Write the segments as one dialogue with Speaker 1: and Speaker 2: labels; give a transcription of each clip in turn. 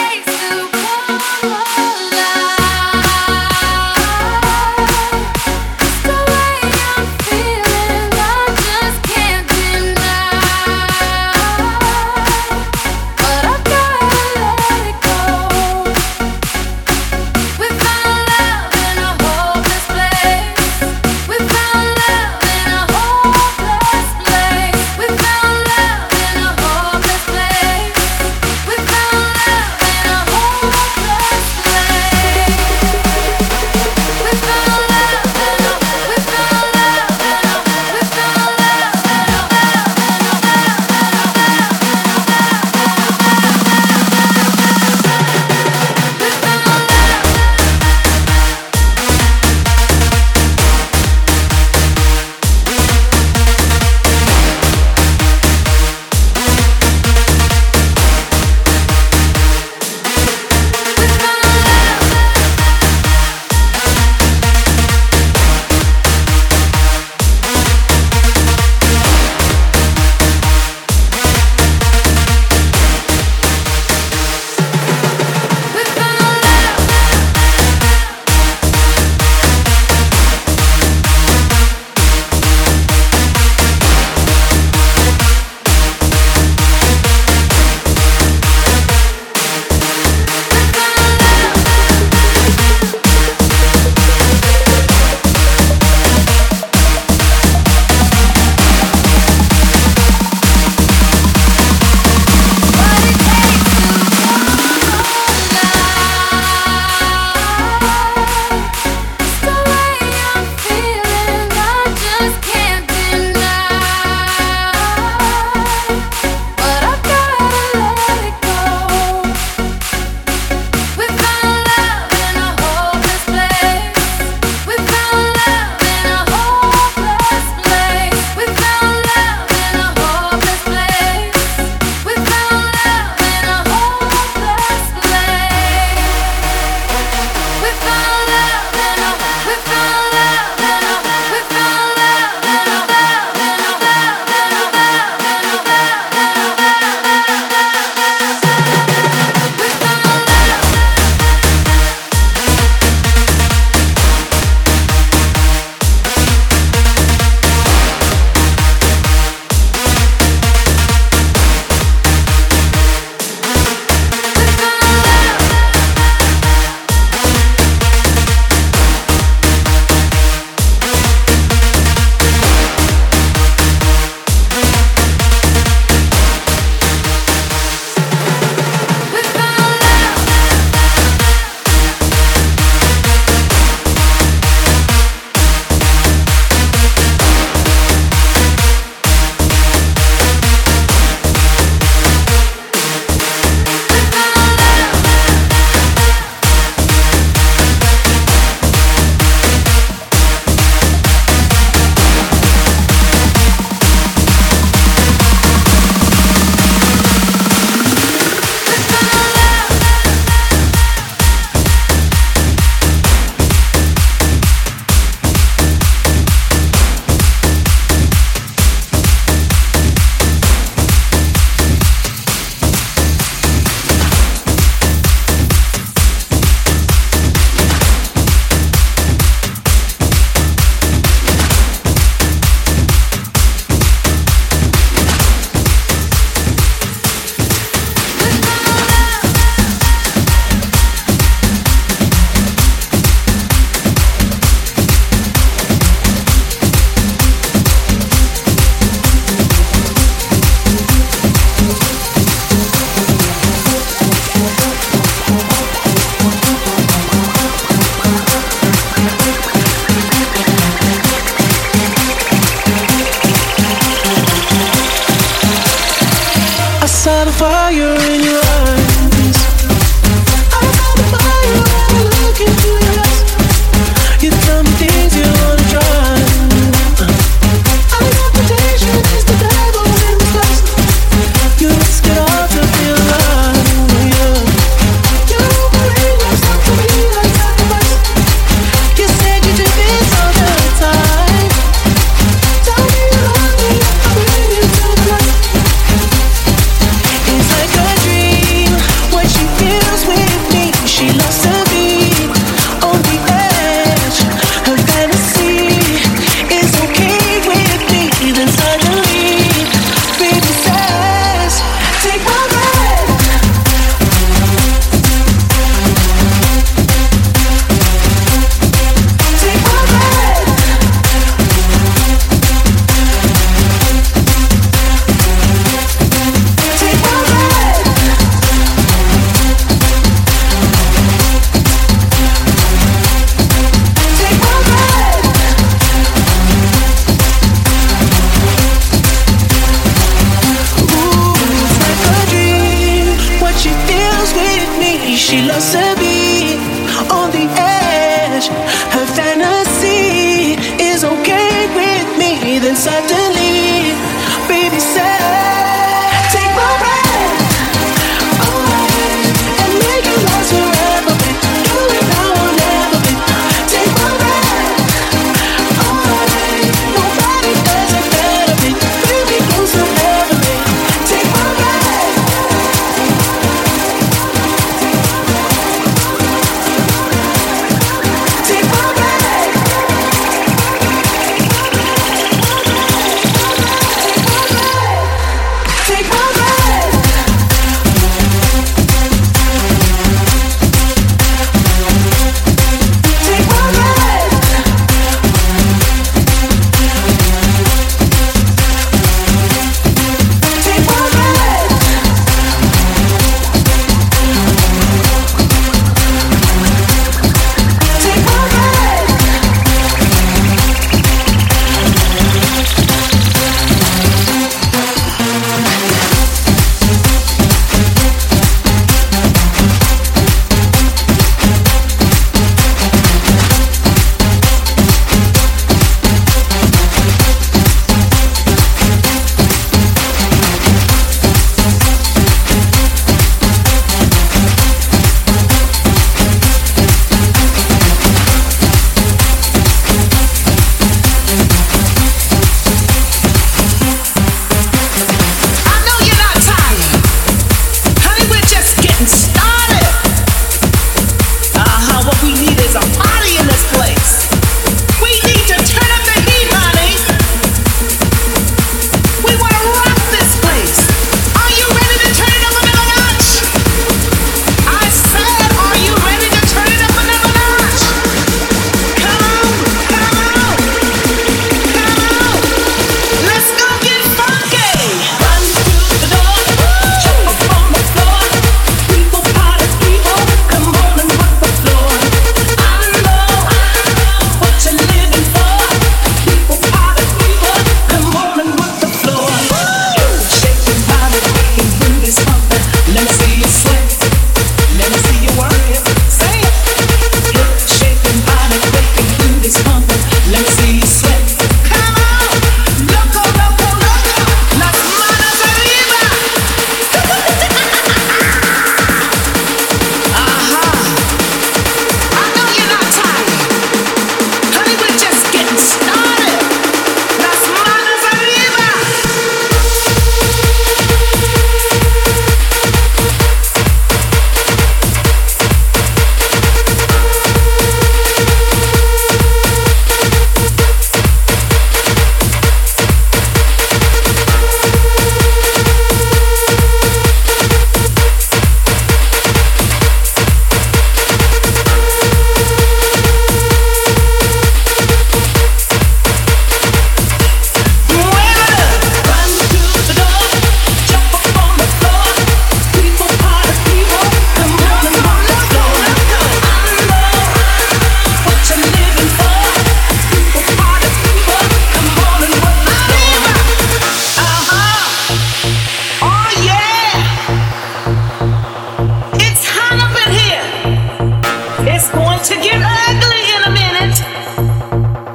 Speaker 1: place. She loves to be on the edge. Her fantasy is okay with me. Then suddenly.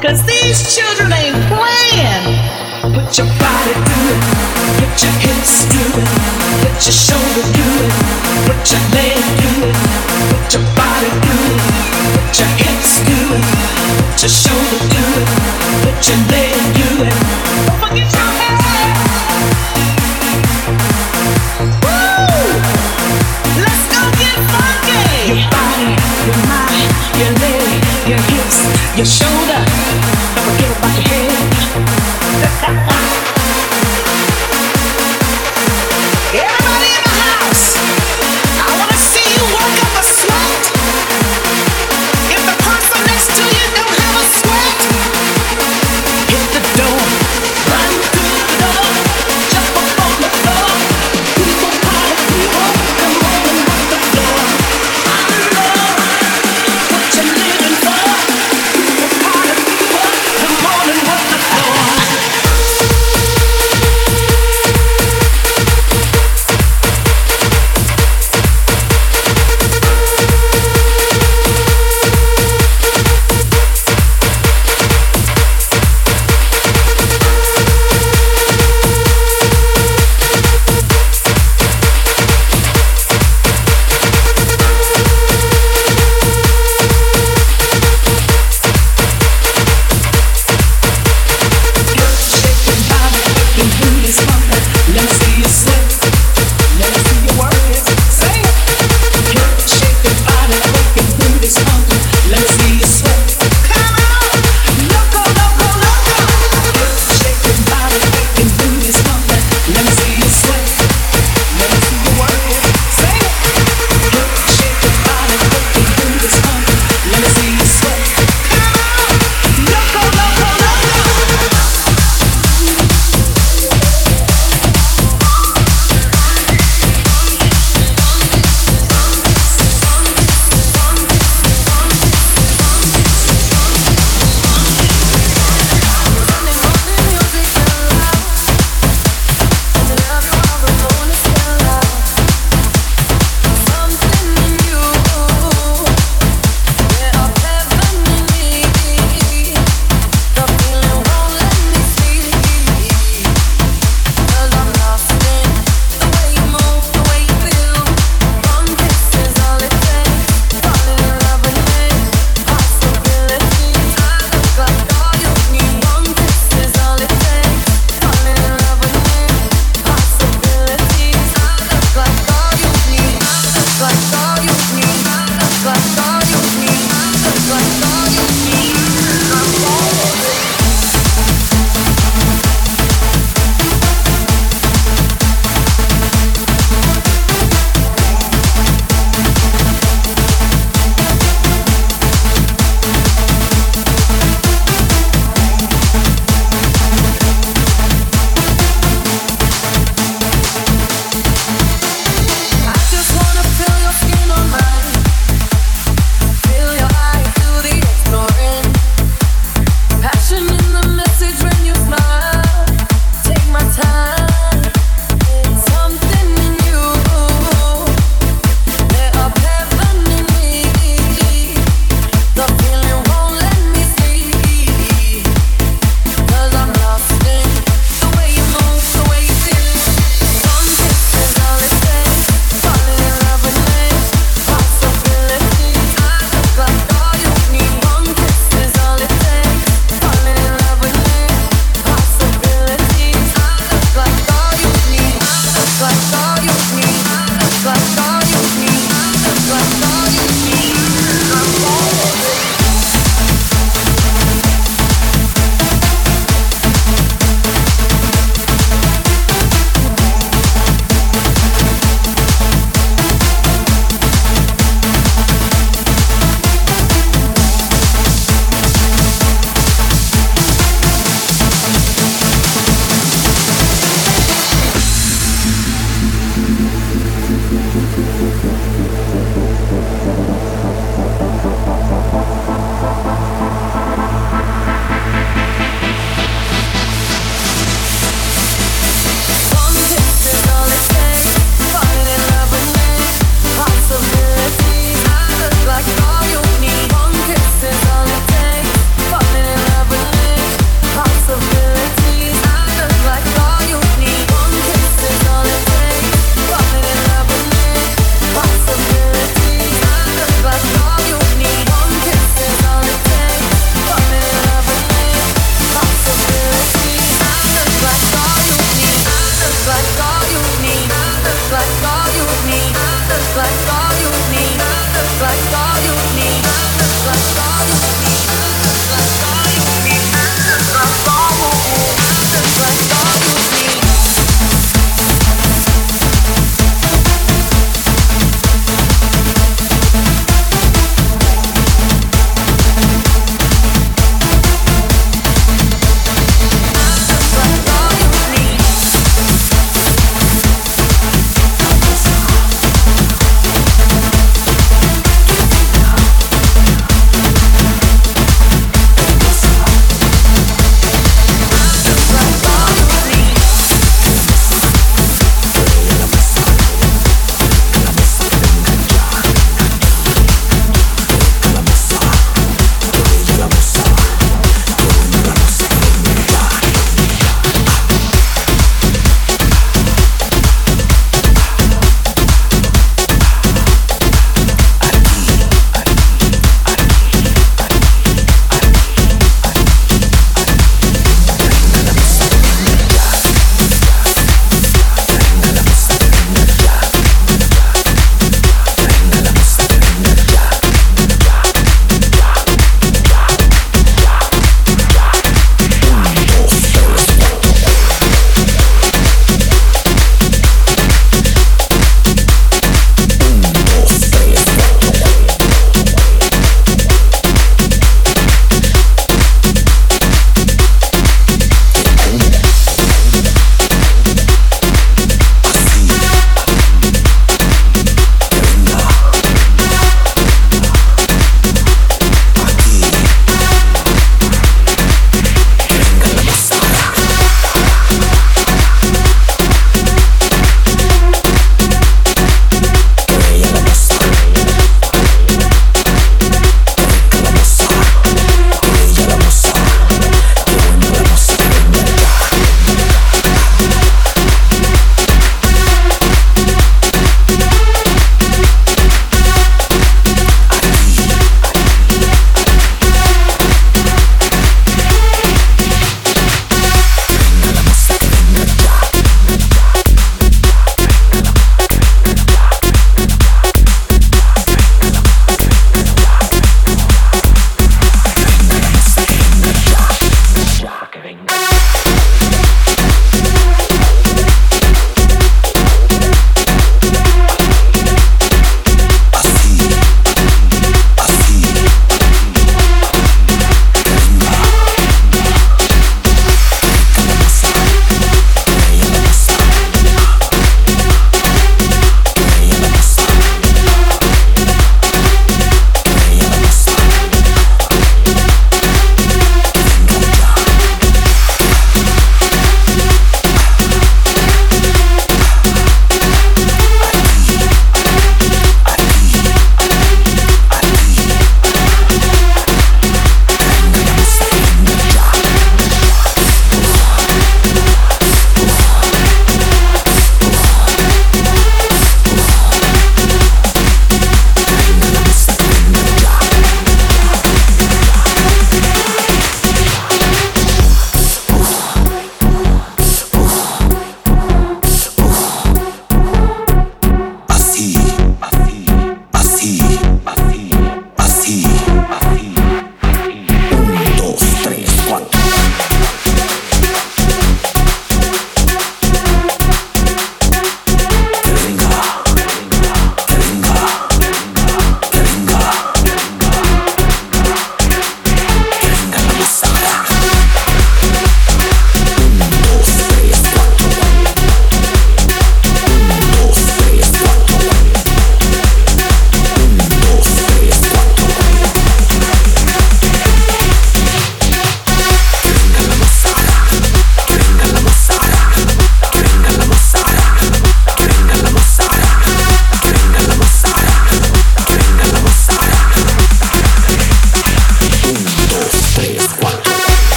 Speaker 2: Cause these children ain't playing. Put your body to it. Put your hips to it. Put your shoulder to it. Put your leg to it. Put your body to it. Put your hips to it. Put your shoulder to it. Put your leg to it. Don't forget your. Woo! Let's go get funky. Your body, your mind, your leg, your hips, your shoulder to hate.